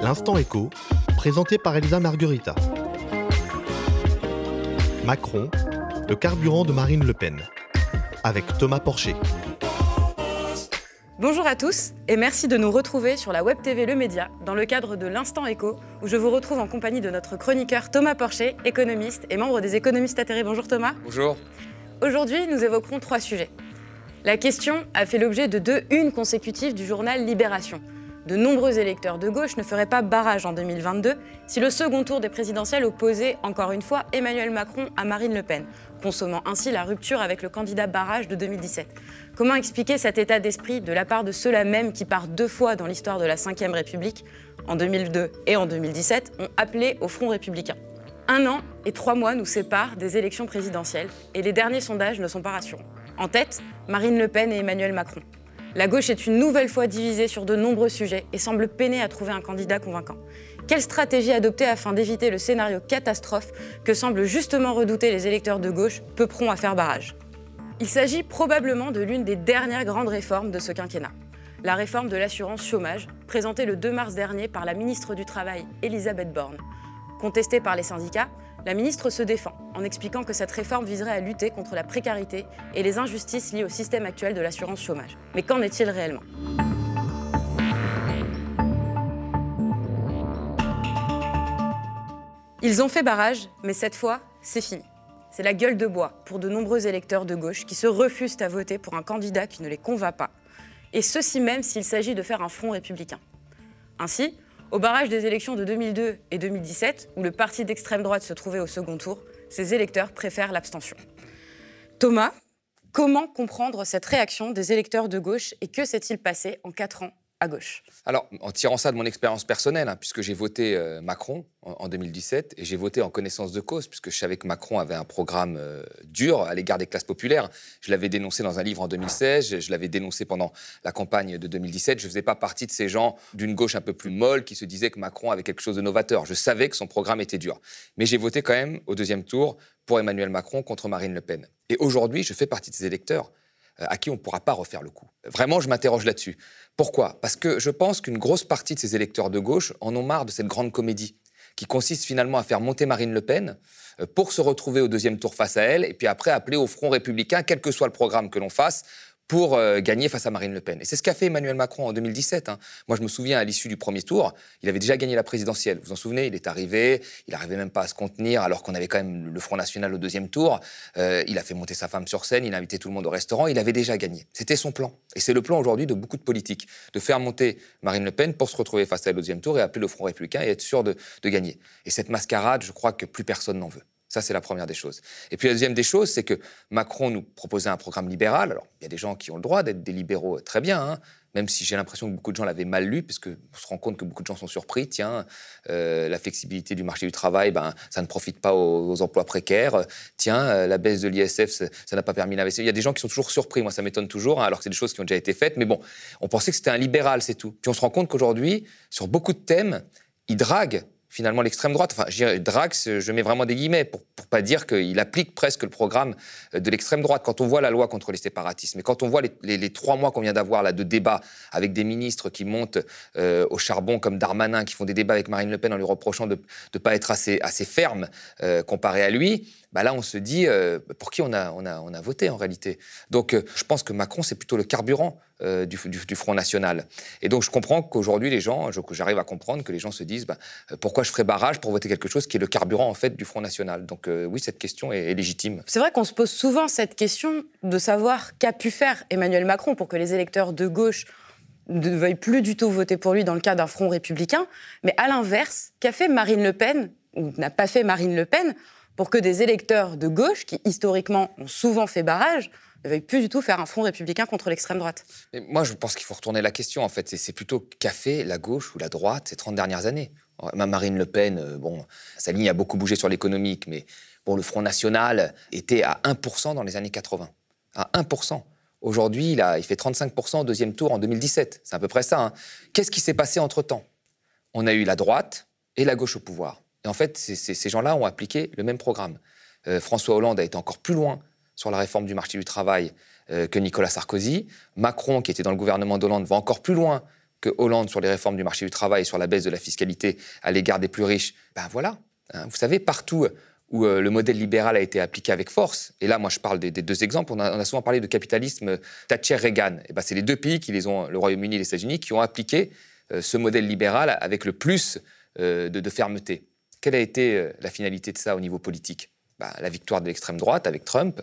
L'instant écho, présenté par Elisa Marguerita. Macron, le carburant de Marine Le Pen, avec Thomas Porcher. Bonjour à tous et merci de nous retrouver sur la Web TV Le Média dans le cadre de l'Instant Écho où je vous retrouve en compagnie de notre chroniqueur Thomas Porcher, économiste et membre des économistes atterrés. Bonjour Thomas. Bonjour. Aujourd'hui, nous évoquerons trois sujets. La question a fait l'objet de deux unes consécutives du journal Libération de nombreux électeurs de gauche ne feraient pas barrage en 2022 si le second tour des présidentielles opposait encore une fois Emmanuel Macron à Marine Le Pen, consommant ainsi la rupture avec le candidat barrage de 2017. Comment expliquer cet état d'esprit de la part de ceux-là même qui, par deux fois dans l'histoire de la Ve République, en 2002 et en 2017, ont appelé au Front républicain? Un an et trois mois nous séparent des élections présidentielles et les derniers sondages ne sont pas rassurants. En tête, Marine Le Pen et Emmanuel Macron. La gauche est une nouvelle fois divisée sur de nombreux sujets et semble peiner à trouver un candidat convaincant. Quelle stratégie adopter afin d'éviter le scénario catastrophe que semblent justement redouter les électeurs de gauche, peu prompts à faire barrage Il s'agit probablement de l'une des dernières grandes réformes de ce quinquennat. La réforme de l'assurance chômage, présentée le 2 mars dernier par la ministre du Travail, Elisabeth Borne. Contestée par les syndicats, la ministre se défend en expliquant que cette réforme viserait à lutter contre la précarité et les injustices liées au système actuel de l'assurance chômage. Mais qu'en est-il réellement? Ils ont fait barrage, mais cette fois, c'est fini. C'est la gueule de bois pour de nombreux électeurs de gauche qui se refusent à voter pour un candidat qui ne les convainc pas. Et ceci même s'il s'agit de faire un front républicain. Ainsi, au barrage des élections de 2002 et 2017, où le parti d'extrême droite se trouvait au second tour, ses électeurs préfèrent l'abstention. Thomas, comment comprendre cette réaction des électeurs de gauche et que s'est-il passé en quatre ans? À gauche Alors, en tirant ça de mon expérience personnelle, hein, puisque j'ai voté euh, Macron en, 2017, et j'ai voté en connaissance de cause, puisque je savais que Macron avait un programme euh, dur à l'égard des classes populaires. Je l'avais dénoncé dans un livre en 2016, je, l'avais dénoncé pendant la campagne de 2017. Je ne faisais pas partie de ces gens d'une gauche un peu plus molle qui se disaient que Macron avait quelque chose de novateur. Je savais que son programme était dur. Mais j'ai voté quand même au deuxième tour pour Emmanuel Macron contre Marine Le Pen. Et aujourd'hui, je fais partie de ces électeurs à qui on ne pourra pas refaire le coup. Vraiment, je m'interroge là-dessus. Pourquoi? Parce que je pense qu'une grosse partie de ces électeurs de gauche en ont marre de cette grande comédie qui consiste finalement à faire monter Marine Le Pen euh, pour se retrouver au deuxième tour face à elle, et puis après appeler au Front républicain, quel que soit le programme que l'on fasse, pour euh, gagner face à Marine Le Pen. Et c'est ce qu'a fait Emmanuel Macron en 2017. Hein. Moi, je me souviens, à l'issue du premier tour, il avait déjà gagné la présidentielle. Vous vous en souvenez Il est arrivé, il n'arrivait même pas à se contenir, alors qu'on avait quand même le Front National au deuxième tour. Euh, il a fait monter sa femme sur scène, il a invité tout le monde au restaurant, il avait déjà gagné. C'était son plan. Et c'est le plan aujourd'hui de beaucoup de politiques, de faire monter Marine Le Pen pour se retrouver face à elle au deuxième tour et appeler le Front républicain et être sûr de gagner. Et cette mascarade, je crois que plus personne n'en veut. Ça, c'est la première des choses. Et puis la deuxième des choses, c'est que Macron nous proposait un programme libéral. Alors, il y a des gens qui ont le droit d'être des libéraux, très bien, hein, même si j'ai l'impression que beaucoup de gens l'avaient mal lu, parce qu'on se rend compte que beaucoup de gens sont surpris. Tiens, euh, la flexibilité du marché du travail, ben, ça ne profite pas aux, emplois précaires. Tiens, euh, la baisse de l'ISF, ça n'a pas permis d'investir. Il y a des gens qui sont toujours surpris. Moi, ça m'étonne toujours, hein, alors que c'est des choses qui ont déjà été faites. Mais bon, on pensait que c'était un libéral, c'est tout. Puis on se rend compte qu'aujourd'hui, sur beaucoup de thèmes, il drague finalement l'extrême droite. Enfin, Drax, je mets vraiment des guillemets pour, pour pas dire qu'il applique presque le programme de l'extrême droite. Quand on voit la loi contre les séparatismes, et quand on voit les, trois mois qu'on vient d'avoir là de débats avec des ministres qui montent euh, au charbon comme Darmanin, qui font des débats avec Marine Le Pen en lui reprochant de ne pas être assez, assez ferme euh, comparé à lui, bah là on se dit pour qui on a, on, a, on a voté en réalité. Donc je pense que Macron c'est plutôt le carburant du, du, Front National. Et donc je comprends qu'aujourd'hui les gens, j'arrive à comprendre que les gens se disent bah, pourquoi je ferais barrage pour voter quelque chose qui est le carburant en fait du Front National? Donc oui, cette question est, légitime. C'est vrai qu'on se pose souvent cette question de savoir qu'a pu faire Emmanuel Macron pour que les électeurs de gauche ne veuillent plus du tout voter pour lui dans le cas d'un front républicain. Mais à l'inverse, qu'a fait Marine Le Pen, ou n'a pas fait Marine Le Pen, pour que des électeurs de gauche, qui historiquement ont souvent fait barrage, ne veuillent plus du tout faire un front républicain contre l'extrême droite. moi, je pense qu'il faut retourner la question, en fait. C'est plutôt qu'a fait la gauche ou la droite ces 30 dernières années. Marine Le Pen, euh, bon, sa ligne a beaucoup bougé sur l'économique, mais bon, le Front National était à 1% dans les années 80. À 1%. Aujourd'hui, il, il fait 35% au deuxième tour en 2017. C'est à peu près ça. Hein. Qu'est-ce qui s'est passé entre-temps? On a eu la droite et la gauche au pouvoir. Et en fait, ces gens-là ont appliqué le même programme. Euh, François Hollande a été encore plus loin sur la réforme du marché du travail euh, que Nicolas Sarkozy. Macron, qui était dans le gouvernement d'Hollande, va encore plus loin que Hollande sur les réformes du marché du travail, sur la baisse de la fiscalité à l'égard des plus riches, ben voilà. Hein. vous savez, partout où euh, le modèle libéral a été appliqué avec force, et là, moi, je parle des, deux exemples, on a, souvent parlé de capitalisme Thatcher-Reagan. Et ben, c'est les deux pays qui les ont, le Royaume-Uni et les États-Unis, qui ont appliqué ce modèle libéral avec le plus de, fermeté. Quelle a été la finalité de ça au niveau politique? Ben, La victoire de l'extrême droite avec Trump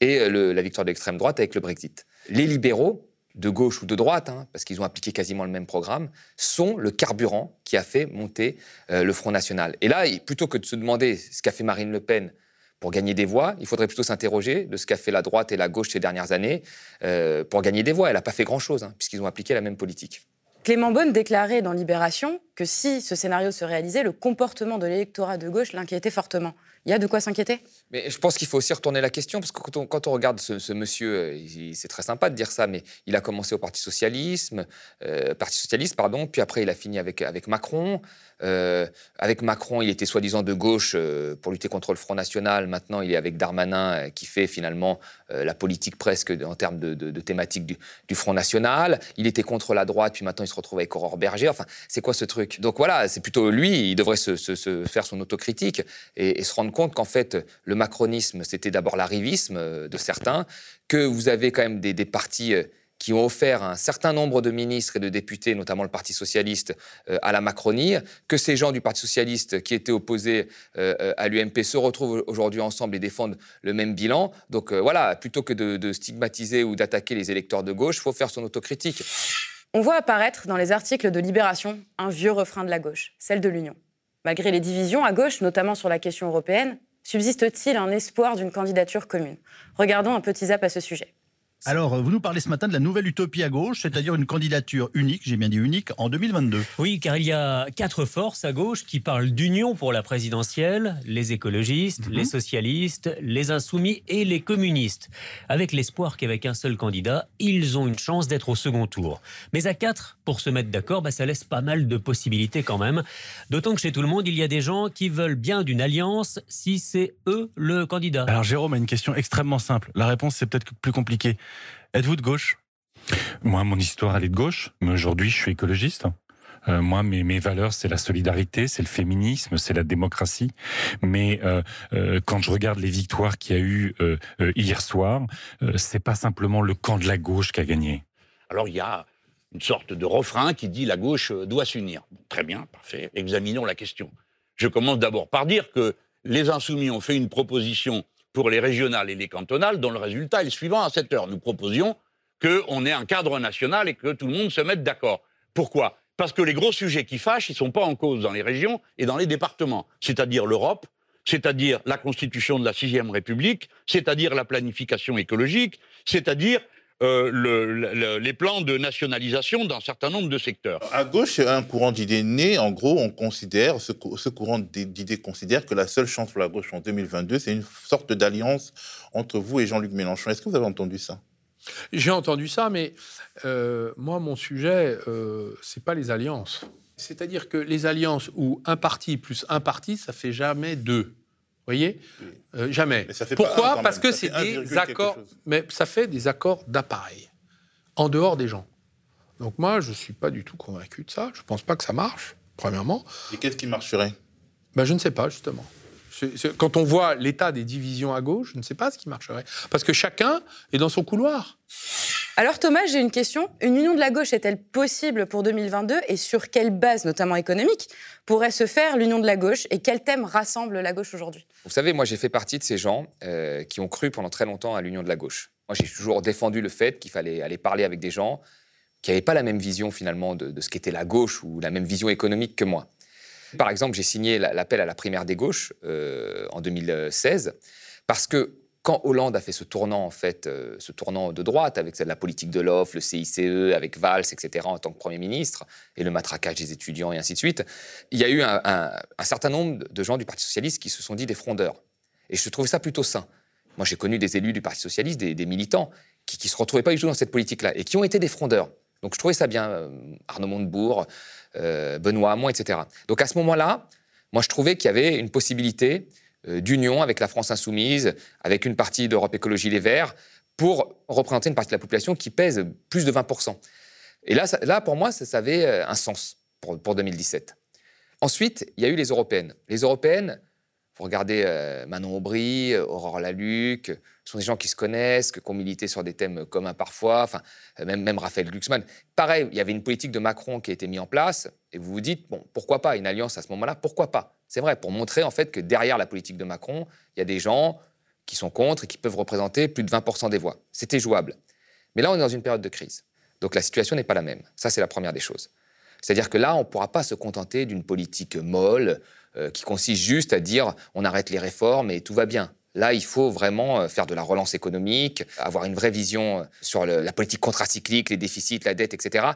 et la victoire de l'extrême droite avec le Brexit. Les libéraux, de gauche ou de droite, hein, parce qu'ils ont appliqué quasiment le même programme, sont le carburant qui a fait monter euh, le Front National. Et là, plutôt que de se demander ce qu'a fait Marine Le Pen pour gagner des voix, il faudrait plutôt s'interroger de ce qu'a fait la droite et la gauche ces dernières années euh, pour gagner des voix. Elle n'a pas fait grand-chose, hein, puisqu'ils ont appliqué la même politique. Clément Beaune déclarait dans Libération que si ce scénario se réalisait, le comportement de l'électorat de gauche l'inquiétait fortement. Il y a de quoi s'inquiéter? Mais je pense qu'il faut aussi retourner la question, parce que quand on, regarde ce, monsieur, euh, c'est très sympa de dire ça, mais il a commencé au Parti, Socialisme, euh, Parti Socialiste, pardon, puis après il a fini avec, avec Macron. Euh, avec Macron, il était soi-disant de gauche pour lutter contre le Front National. Maintenant, il est avec Darmanin, qui fait finalement la politique presque en termes de, de, thématique du, du, Front National. Il était contre la droite, puis maintenant il se retrouve avec Aurore Berger. Enfin, c'est quoi ce truc? Donc voilà, c'est plutôt lui, il devrait se, faire son autocritique et, et se rendre compte qu'en fait, le macronisme, c'était d'abord l'arrivisme euh, de certains, que vous avez quand même des, partis euh, qui ont offert un certain nombre de ministres et de députés, notamment le Parti socialiste, euh, à la Macronie, que ces gens du Parti socialiste qui étaient opposés à l'UMP se retrouvent aujourd'hui ensemble et défendent le même bilan. Donc voilà, plutôt que de, de stigmatiser ou d'attaquer les électeurs de gauche, il faut faire son autocritique. On voit apparaître dans les articles de Libération un vieux refrain de la gauche, celle de l'Union. Malgré les divisions à gauche, notamment sur la question européenne, subsiste-t-il un espoir d'une candidature commune? Regardons un petit zap à ce sujet. Alors, euh, vous nous parlez ce matin de la nouvelle utopie à gauche, c'est-à-dire une candidature unique, j'ai bien dit unique, en 2022. Oui, car il y a quatre forces à gauche qui parlent d'union pour la présidentielle, les écologistes, mhm. les socialistes, les insoumis et les communistes, avec l'espoir qu'avec un seul candidat, ils ont une chance d'être au second tour. Mais à quatre, pour se mettre d'accord, bah, ça laisse pas mal de possibilités quand même. D'autant que chez tout le monde, il y a des gens qui veulent bien d'une alliance si c'est eux le candidat. Alors Jérôme a une question extrêmement simple. La réponse, c'est peut-être plus compliqué. Êtes-vous de gauche? Moi, mon histoire, elle est de gauche, mais aujourd'hui, je suis écologiste. Euh, moi, mes, mes valeurs, c'est la solidarité, c'est le féminisme, c'est la démocratie. Mais euh, euh, quand je regarde les victoires qu'il y a eu hier soir, c'est pas simplement le camp de la gauche qui a gagné. Alors il y a une sorte de refrain qui dit la gauche doit s'unir. très bien, parfait. Examinons la question. Je commence d'abord par dire que les insoumis ont fait une proposition pour les régionales et les cantonales, dont le résultat est le suivant à cette heure. Nous proposions qu'on ait un cadre national et que tout le monde se mette d'accord. Pourquoi? Parce que les gros sujets qui fâchent, ils ne sont pas en cause dans les régions et dans les départements, c'est-à-dire l'Europe, c'est-à-dire la constitution de la sixième République, c'est-à-dire la planification écologique, c'est-à-dire euh, les plans de nationalisation d'un certain nombre de secteurs. À gauche, un courant d'idées né. En gros, on considère, ce, ce courant d'idées considère que la seule chance pour la gauche en 2022, c'est une sorte d'alliance entre vous et Jean-Luc Mélenchon. Est-ce que vous avez entendu ça? J'ai entendu ça, mais euh, moi, mon sujet, euh, c'est pas les alliances. C'est-à-dire que les alliances où un parti plus un parti, ça fait jamais deux voyez euh, Jamais. Pourquoi Parce que c'est des accords. Mais ça fait des accords d'appareil, en dehors des gens. Donc moi, je ne suis pas du tout convaincu de ça. Je ne pense pas que ça marche, premièrement. Et qu'est-ce qui marcherait? Ben, Je ne sais pas, justement. Quand on voit l'état des divisions à gauche, je ne sais pas ce qui marcherait. Parce que chacun est dans son couloir. Alors Thomas, j'ai une question. Une union de la gauche est-elle possible pour 2022 et sur quelle base, notamment économique, pourrait se faire l'union de la gauche et quel thème rassemble la gauche aujourd'hui? Vous savez, moi j'ai fait partie de ces gens euh, qui ont cru pendant très longtemps à l'union de la gauche. Moi j'ai toujours défendu le fait qu'il fallait aller parler avec des gens qui n'avaient pas la même vision finalement de, ce qu'était la gauche ou la même vision économique que moi. Par exemple, j'ai signé l'appel à la primaire des gauches euh, en 2016 parce que quand Hollande a fait ce tournant, en fait, euh, ce tournant de droite, avec la politique de l'offre, le CICE, avec Valls, etc., en tant que Premier ministre, et le matraquage des étudiants, et ainsi de suite, il y a eu un, certain nombre de gens du Parti socialiste qui se sont dit des frondeurs. Et je trouvais ça plutôt sain. Moi, j'ai connu des élus du Parti socialiste, des, militants, qui ne se retrouvaient pas du tout dans cette politique-là, et qui ont été des frondeurs. Donc je trouvais ça bien, euh, Arnaud Montebourg, euh, Benoît Hamon, etc. Donc à ce moment-là, moi, je trouvais qu'il y avait une possibilité d'union avec la France insoumise, avec une partie d'Europe Écologie Les Verts, pour représenter une partie de la population qui pèse plus de 20%. Et là, là pour moi, ça, avait un sens pour, pour 2017. Ensuite, il y a eu les européennes. Les européennes, vous regardez Manon Aubry, Aurore Laluc, ce sont des gens qui se connaissent, qui ont milité sur des thèmes communs parfois, enfin, même, même Raphaël Glucksmann. Pareil, il y avait une politique de Macron qui a été mise en place, et vous vous dites, bon, pourquoi pas une alliance à ce moment-là Pourquoi pas? C'est vrai, pour montrer en fait que derrière la politique de Macron, il y a des gens qui sont contre et qui peuvent représenter plus de 20% des voix. C'était jouable. Mais là, on est dans une période de crise. Donc la situation n'est pas la même. Ça, c'est la première des choses. C'est-à-dire que là, on ne pourra pas se contenter d'une politique molle euh, qui consiste juste à dire on arrête les réformes et tout va bien. Là, il faut vraiment euh, faire de la relance économique, avoir une vraie vision euh, sur la politique contracyclique, les déficits, la dette, etc.,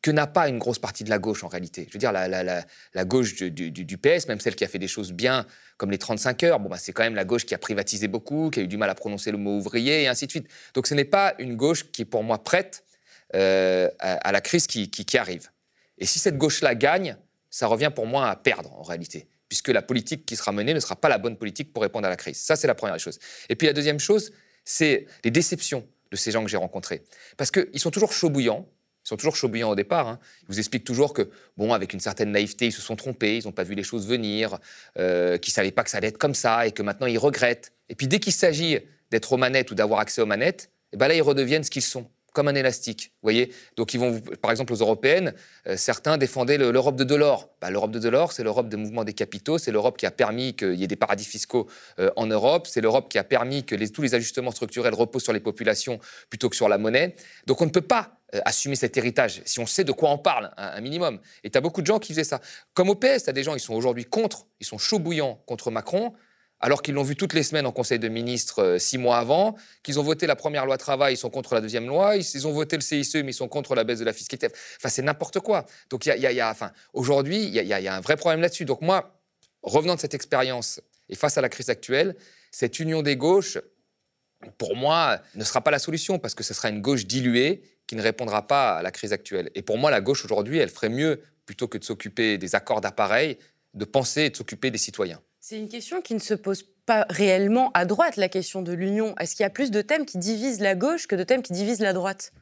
que n'a pas une grosse partie de la gauche en réalité. Je veux dire, la, gauche du, PS, même celle qui a fait des choses bien, comme les 35 heures, bon, bah, c'est quand même la gauche qui a privatisé beaucoup, qui a eu du mal à prononcer le mot ouvrier, et ainsi de suite. Donc ce n'est pas une gauche qui est pour moi prête à, la crise qui arrive. Et si cette gauche-là gagne, ça revient pour moi à perdre en réalité puisque la politique qui sera menée ne sera pas la bonne politique pour répondre à la crise. Ça, c'est la première chose. Et puis la deuxième chose, c'est les déceptions de ces gens que j'ai rencontrés. Parce qu'ils sont toujours chauds bouillants, ils sont toujours chauds bouillants au départ. Hein. Ils vous expliquent toujours que, bon, avec une certaine naïveté, ils se sont trompés, ils n'ont pas vu les choses venir, euh, qu'ils ne savaient pas que ça allait être comme ça et que maintenant ils regrettent. Et puis dès qu'il s'agit d'être aux manettes ou d'avoir accès aux manettes, eh ben là, ils redeviennent ce qu'ils sont comme un élastique. voyez Donc, ils vont, par exemple, aux européennes, euh, certains défendaient l'Europe de Delors. Bah, L'Europe de Delors, c'est l'Europe des mouvements des capitaux, c'est l'Europe qui a permis qu'il y ait des paradis fiscaux euh, en Europe, c'est l'Europe qui a permis que tous les ajustements structurels reposent sur les populations plutôt que sur la monnaie. Donc, on ne peut pas euh, assumer cet héritage si on sait de quoi on parle, un, minimum. Et tu as beaucoup de gens qui faisaient ça. Comme au PS, tu as des gens, ils sont aujourd'hui contre, ils sont chauds bouillants contre Macron alors qu'ils l'ont vu toutes les semaines en Conseil de ministres euh, six mois avant, qu'ils ont voté la première loi travail, ils sont contre la deuxième loi, ils, ont voté le CICE, mais ils sont contre la baisse de la fiscalité. Enfin, c'est n'importe quoi. Donc, y y a, aujourd'hui, il y, a un vrai problème là-dessus. Donc, moi, revenant de cette expérience et face à la crise actuelle, cette union des gauches, pour moi, ne sera pas la solution parce que ce sera une gauche diluée qui ne répondra pas à la crise actuelle. Et pour moi, la gauche aujourd'hui, elle ferait mieux, plutôt que de s'occuper des accords d'appareil, de penser et de s'occuper des citoyens. C'est une question qui ne se pose pas réellement à droite, la question de l'union. Est-ce qu'il y a plus de thèmes qui divisent la gauche que de thèmes qui divisent la droite?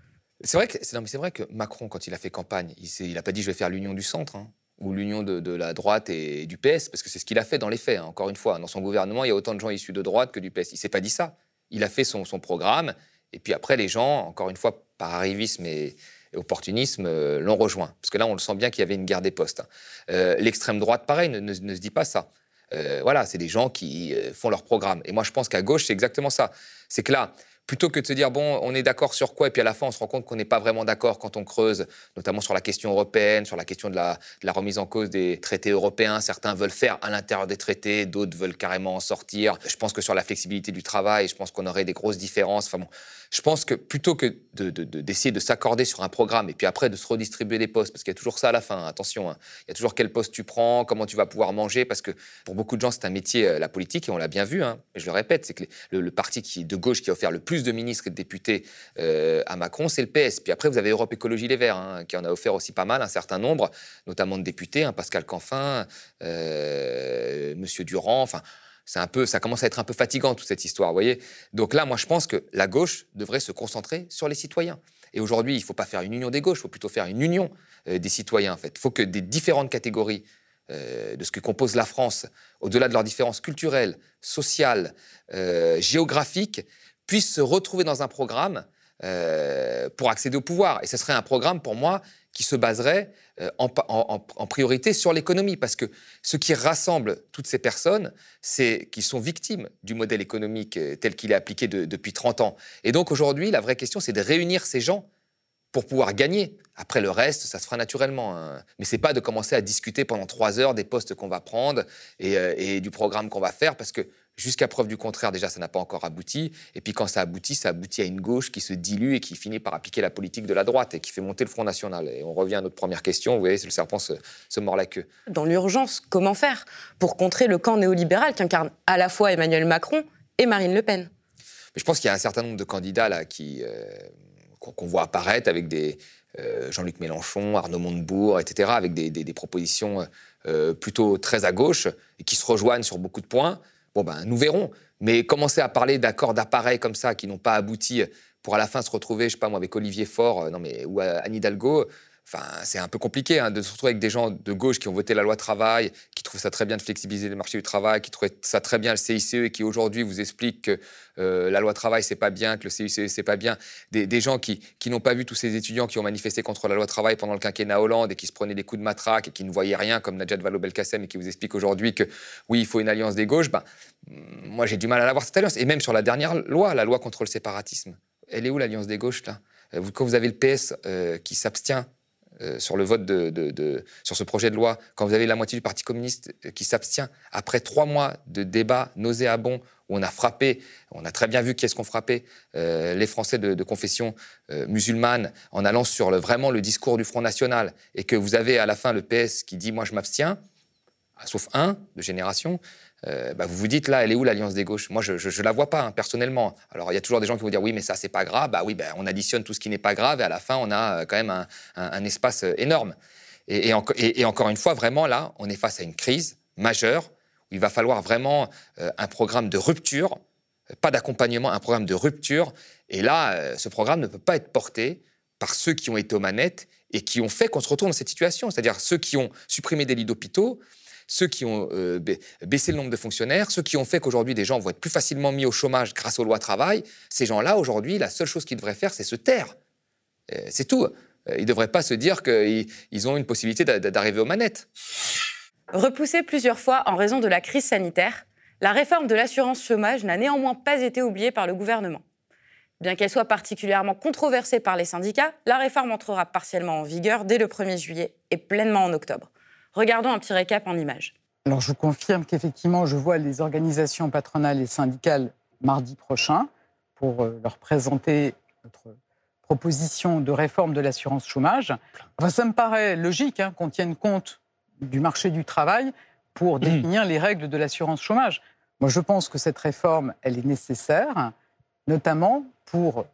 C'est vrai, que, vrai que Macron, quand il a fait campagne, il n'a pas dit je vais faire l'union du centre. Hein, ou l'union de, la droite et du PS, parce que c'est ce qu'il a fait dans les faits. Hein. Encore une fois, dans son gouvernement, il y a autant de gens issus de droite que du PS. Il s'est pas dit ça. Il a fait son, programme, et puis après, les gens, encore une fois, par arrivisme et, opportunisme, euh, l'ont rejoint. Parce que là, on le sent bien qu'il y avait une guerre des postes. Hein. Euh, l'extrême droite, pareil, ne, se dit pas ça. Euh, voilà, c'est des gens qui euh, font leur programme. Et moi, je pense qu'à gauche, c'est exactement ça. C'est que là, plutôt que de se dire, bon, on est d'accord sur quoi, et puis à la fin, on se rend compte qu'on n'est pas vraiment d'accord quand on creuse, notamment sur la question européenne, sur la question de la, remise en cause des traités européens. Certains veulent faire à l'intérieur des traités, d'autres veulent carrément en sortir. Je pense que sur la flexibilité du travail, je pense qu'on aurait des grosses différences. Enfin bon, je pense que plutôt que d'essayer de, s'accorder sur un programme et puis après de se redistribuer des postes, parce qu'il y a toujours ça à la fin, attention, hein. il y a toujours quel poste tu prends, comment tu vas pouvoir manger, parce que pour beaucoup de gens, c'est un métier, euh, la politique, et on l'a bien vu, hein. je le répète, c'est que le, parti de gauche qui a offert le plus de ministres et de députés euh, à Macron, c'est le PS. Puis après, vous avez Europe Écologie Les Verts, hein, qui en a offert aussi pas mal, un certain nombre, notamment de députés, Pascal Canfin, euh, Monsieur Durand, enfin c'est un peu, ça commence à être un peu fatigant toute cette histoire, vous voyez. Donc là, moi, je pense que la gauche devrait se concentrer sur les citoyens. Et aujourd'hui, il ne faut pas faire une union des gauches, il faut plutôt faire une union euh, des citoyens. En fait, il faut que des différentes catégories euh, de ce que compose la France, au-delà de leurs différences culturelles, sociales, euh, géographiques, puissent se retrouver dans un programme pour accéder au pouvoir. Et ce serait un programme, pour moi, qui se baserait euh, en, priorité sur l'économie. Parce que ce qui rassemble toutes ces personnes, c'est qu'ils sont victimes du modèle économique euh, tel qu'il est appliqué depuis 30 ans. Et donc aujourd'hui, la vraie question, c'est de réunir ces gens pour pouvoir gagner. Après le reste, ça se fera naturellement. Hein. Mais c'est pas de commencer à discuter pendant trois heures des postes qu'on va prendre et, euh, et du programme qu'on va faire, parce que Jusqu'à preuve du contraire, déjà, ça n'a pas encore abouti. Et puis quand ça aboutit, ça aboutit à une gauche qui se dilue et qui finit par appliquer la politique de la droite et qui fait monter le Front National. Et on revient à notre première question. Vous voyez, le serpent se, mord la queue. Dans l'urgence, comment faire pour contrer le camp néolibéral qu'incarnent à la fois Emmanuel Macron et Marine Le Pen? Je pense qu'il y a un certain nombre de candidats là qui euh, qu'on voit apparaître avec des euh, Jean-Luc Mélenchon, Arnaud Montebourg, etc., avec des, propositions euh, plutôt très à gauche et qui se rejoignent sur beaucoup de points. Bon, ben, nous verrons. Mais commencer à parler d'accords d'appareil comme ça qui n'ont pas abouti pour à la fin se retrouver, je sais pas moi, avec Olivier Faure non mais, ou Anne Hidalgo, c'est un peu compliqué hein, de se retrouver avec des gens de gauche qui ont voté la loi travail, qui trouvent ça très bien de flexibiliser le marché du travail, qui trouvent ça très bien le CICE et qui aujourd'hui vous expliquent que euh, la loi travail c'est pas bien, que le CICE c'est pas bien. Des, gens qui, qui n'ont pas vu tous ces étudiants qui ont manifesté contre la loi travail pendant le quinquennat Hollande et qui se prenaient des coups de matraque et qui ne voyaient rien comme Najat Vallaud-Belkacem et qui vous expliquent aujourd'hui que oui il faut une alliance des gauches. Ben, moi j'ai du mal à avoir cette alliance. Et même sur la dernière loi, la loi contre le séparatisme, elle est où l'alliance des gauches là? Euh, Quand vous avez le PS euh, qui s'abstient euh, sur le vote de, sur ce projet de loi, quand vous avez la moitié du Parti communiste euh, qui s'abstient, après trois mois de débats nauséabonds où on a frappé, on a très bien vu qui est-ce qu'on frappait, euh, les Français de, confession musulmane, en allant sur vraiment le discours du Front National, et que vous avez à la fin le PS qui dit moi je m'abstiens, sauf un de génération, euh, bah, vous vous dites là, elle est où l'alliance des gauches? Moi, je ne la vois pas hein, personnellement. Alors, il y a toujours des gens qui vont dire oui, mais ça, c'est pas grave. Bah oui, bah, on additionne tout ce qui n'est pas grave et à la fin, on a euh, quand même un, espace euh, énorme. Et, encore une fois, vraiment là, on est face à une crise majeure où il va falloir vraiment un programme de rupture, pas d'accompagnement, un programme de rupture. Et là, ce programme ne peut pas être porté par ceux qui ont été aux manettes et qui ont fait qu'on se retrouve dans cette situation, c'est-à-dire ceux qui ont supprimé des lits d'hôpitaux, ceux qui ont euh, baissé le nombre de fonctionnaires, ceux qui ont fait qu'aujourd'hui des gens vont être plus facilement mis au chômage grâce aux lois travail, ces gens-là, aujourd'hui, la seule chose qu'ils devraient faire, c'est se taire. Euh, c'est tout. Euh, ils ne devraient pas se dire qu'ils ont une possibilité d'arriver aux manettes. Repoussée plusieurs fois en raison de la crise sanitaire, la réforme de l'assurance chômage n'a néanmoins pas été oubliée par le gouvernement. Bien qu'elle soit particulièrement controversée par les syndicats, la réforme entrera partiellement en vigueur dès le 1er juillet et pleinement en octobre. Regardons un petit récap en images. Alors je confirme qu'effectivement, je vois les organisations patronales et syndicales mardi prochain pour euh, leur présenter notre proposition de réforme de l'assurance chômage. ça me paraît logique hein, qu'on tienne compte du marché du travail pour mmh. définir les règles de l'assurance chômage. Moi, je pense que cette réforme, elle est nécessaire, notamment pour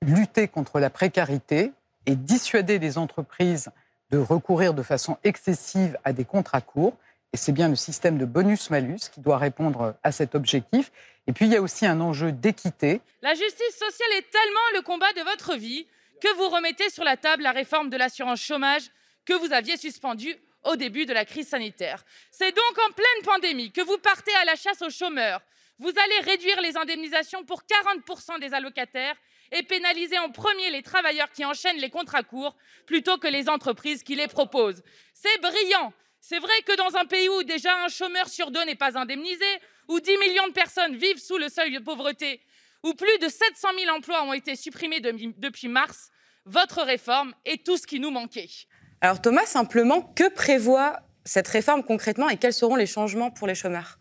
lutter contre la précarité et dissuader les entreprises de recourir de façon excessive à des contrats courts. Et c'est bien le système de bonus-malus qui doit répondre à cet objectif. Et puis, il y a aussi un enjeu d'équité. La justice sociale est tellement le combat de votre vie que vous remettez sur la table la réforme de l'assurance chômage que vous aviez suspendue au début de la crise sanitaire. C'est donc en pleine pandémie que vous partez à la chasse aux chômeurs. Vous allez réduire les indemnisations pour 40% des allocataires et pénaliser en premier les travailleurs qui enchaînent les contrats courts plutôt que les entreprises qui les proposent. C'est brillant. C'est vrai que dans un pays où déjà un chômeur sur deux n'est pas indemnisé, où 10 millions de personnes vivent sous le seuil de pauvreté, où plus de 700 000 emplois ont été supprimés depuis mars, votre réforme est tout ce qui nous manquait. Alors Thomas, simplement, que prévoit cette réforme concrètement et quels seront les changements pour les chômeurs?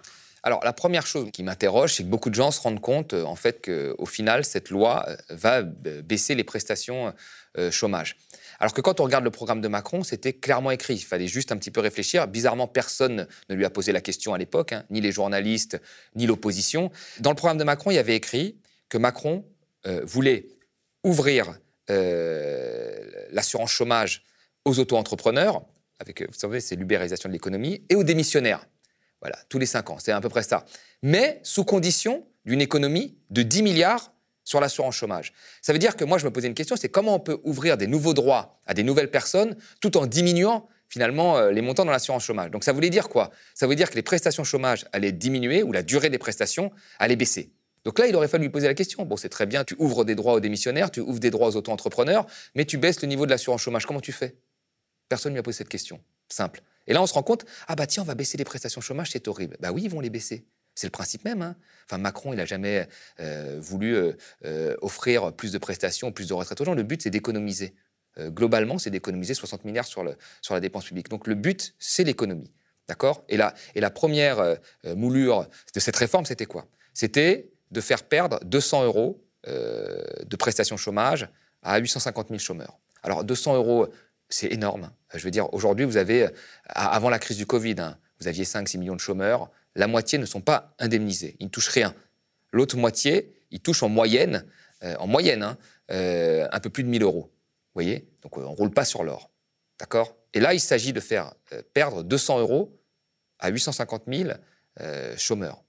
Alors, la première chose qui m'interroge, c'est que beaucoup de gens se rendent compte, euh, en fait, qu'au final, cette loi euh, va baisser les prestations euh, chômage. Alors que quand on regarde le programme de Macron, c'était clairement écrit. Il fallait juste un petit peu réfléchir. Bizarrement, personne ne lui a posé la question à l'époque, hein, ni les journalistes, ni l'opposition. Dans le programme de Macron, il y avait écrit que Macron voulait ouvrir l'assurance chômage aux auto-entrepreneurs, avec, vous savez, c'est l'ubérisation de l'économie, et aux démissionnaires. Voilà, tous les cinq ans, c'est à peu près ça. Mais sous condition d'une économie de 10 milliards sur l'assurance chômage. Ça veut dire que moi, je me posais une question, c'est comment on peut ouvrir des nouveaux droits à des nouvelles personnes tout en diminuant finalement euh, les montants dans l'assurance chômage. Donc ça voulait dire quoi? Ça voulait dire que les prestations chômage allaient diminuer ou la durée des prestations allait baisser. Donc là, il aurait fallu lui poser la question. Bon, c'est très bien, tu ouvres des droits aux démissionnaires, tu ouvres des droits aux auto-entrepreneurs, mais tu baisses le niveau de l'assurance chômage. Comment tu fais? Personne ne lui a posé cette question. Simple. Et là, on se rend compte, ah bah tiens, on va baisser les prestations chômage, c'est horrible. Bah oui, ils vont les baisser. C'est le principe même. Hein. Enfin, Macron, il n'a jamais euh, voulu euh, euh, offrir plus de prestations, plus de retraites aux gens. Le but, c'est d'économiser. globalement, c'est d'économiser 60 milliards sur, la dépense publique. Donc le but, c'est l'économie. D'accord? Et la première moulure de cette réforme, c'était quoi? C'était de faire perdre 200 euros de prestations chômage à 850 000 chômeurs. Alors 200 euros c'est énorme. Je veux dire, aujourd'hui, vous avez, avant la crise du Covid, hein, vous aviez 5-6 millions de chômeurs, la moitié ne sont pas indemnisés, ils ne touchent rien. L'autre moitié, ils touchent en moyenne, euh, en moyenne, hein, euh, un peu plus de 1000 euros. Vous voyez? Donc on ne roule pas sur l'or. D'accord? Et là, il s'agit de faire euh, perdre 200 euros à 850 000 chômeurs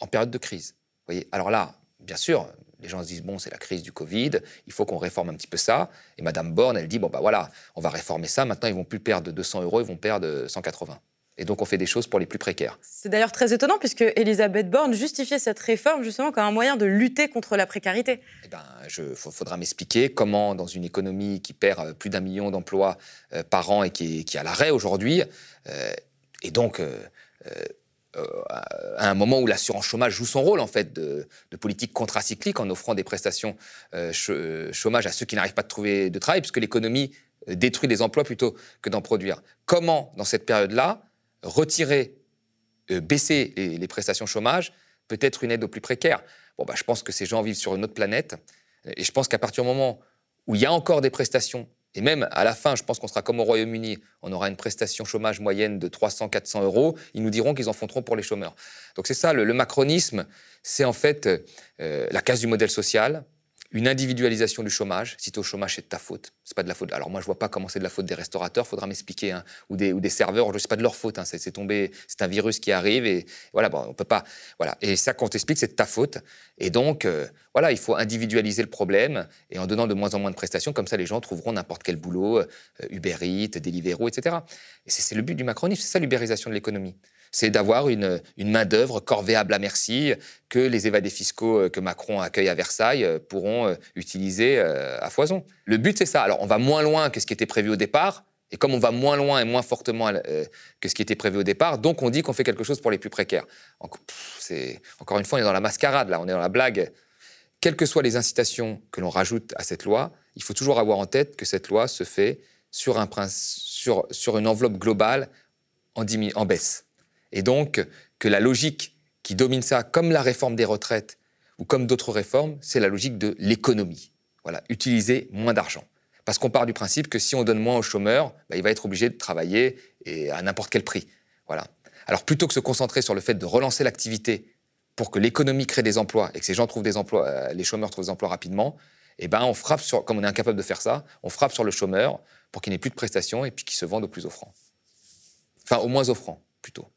en période de crise. Vous voyez? Alors là, bien sûr, Les gens se disent, bon, c'est la crise du Covid, il faut qu'on réforme un petit peu ça. Et Madame Borne, elle dit, bon, bah voilà, on va réformer ça. Maintenant, ils vont plus perdre 200 euros, ils vont perdre 180. Et donc, on fait des choses pour les plus précaires. C'est d'ailleurs très étonnant, puisque Elisabeth Borne justifiait cette réforme justement comme un moyen de lutter contre la précarité. Eh ben, il faudra m'expliquer comment, dans une économie qui perd euh, plus d'un million d'emplois euh, par an et qui est, à l'arrêt aujourd'hui, euh, et donc à un moment où l'assurance chômage joue son rôle en fait de, politique contracyclique en offrant des prestations chômage à ceux qui n'arrivent pas à trouver de travail, puisque l'économie détruit les emplois plutôt que d'en produire. Comment, dans cette période-là, retirer, euh, baisser les, prestations chômage, peut être une aide aux plus précaires. Bon, bah, je pense que ces gens vivent sur une autre planète. Et je pense qu'à partir du moment où il y a encore des prestations, et même à la fin, je pense qu'on sera comme au Royaume-Uni, on aura une prestation chômage moyenne de 300-400 euros, ils nous diront qu'ils en font pour les chômeurs. Donc c'est ça, le, macronisme, c'est en fait euh, la casse du modèle social, une individualisation du chômage. Si tu es au chômage, c'est de ta faute. C'est pas de la faute. Alors moi, je vois pas comment c'est de la faute des restaurateurs. Faudra m'expliquer, hein. ou des ou des serveurs. C'est pas de leur faute. Hein. C'est tombé. C'est un virus qui arrive et voilà. Bon, on peut pas. Voilà. Et ça, quand t'explique, c'est de ta faute. Et donc, euh, voilà, il faut individualiser le problème et en donnant de moins en moins de prestations. Comme ça, les gens trouveront n'importe quel boulot, euh, Uber Eats, Deliveroo, etc. Et c'est le but du macronisme. C'est ça l'ubérisation de l'économie c'est d'avoir une, main-d'œuvre corvéable à merci que les évadés fiscaux euh, que Macron accueille à Versailles euh, pourront euh, utiliser à foison. Le but, c'est ça. Alors, on va moins loin que ce qui était prévu au départ. Et comme on va moins loin et moins fortement que ce qui était prévu au départ, donc on dit qu'on fait quelque chose pour les plus précaires. Encore une fois, on est dans la mascarade, là, on est dans la blague. Quelles que soient les incitations que l'on rajoute à cette loi, il faut toujours avoir en tête que cette loi se fait sur, un, sur, sur une enveloppe globale en baisse. Et donc, que la logique qui domine ça, comme la réforme des retraites ou comme d'autres réformes, c'est la logique de l'économie. Voilà, utiliser moins d'argent. Parce qu'on part du principe que si on donne moins aux chômeurs, bah, il va être obligé de travailler et à n'importe quel prix. Voilà. Alors plutôt que se concentrer sur le fait de relancer l'activité pour que l'économie crée des emplois et que ces gens trouvent des emplois, euh, les chômeurs trouvent des emplois rapidement, eh ben on frappe sur, comme on est incapable de faire ça, on frappe sur le chômeur pour qu'il n'ait plus de prestations et puis qu'il se vende au plus offrant. Enfin, au moins offrant, plutôt.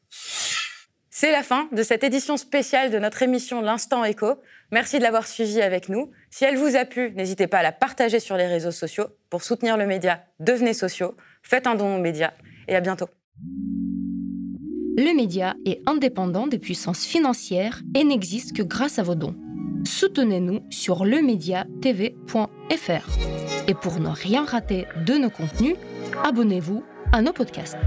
C'est la fin de cette édition spéciale de notre émission L'Instant Écho. Merci de l'avoir suivi avec nous. Si elle vous a plu, n'hésitez pas à la partager sur les réseaux sociaux. Pour soutenir le média, devenez sociaux, faites un don au média et à bientôt. Le média est indépendant des puissances financières et n'existe que grâce à vos dons. Soutenez-nous sur lemediatv.fr. Et pour ne rien rater de nos contenus, abonnez-vous à nos podcasts.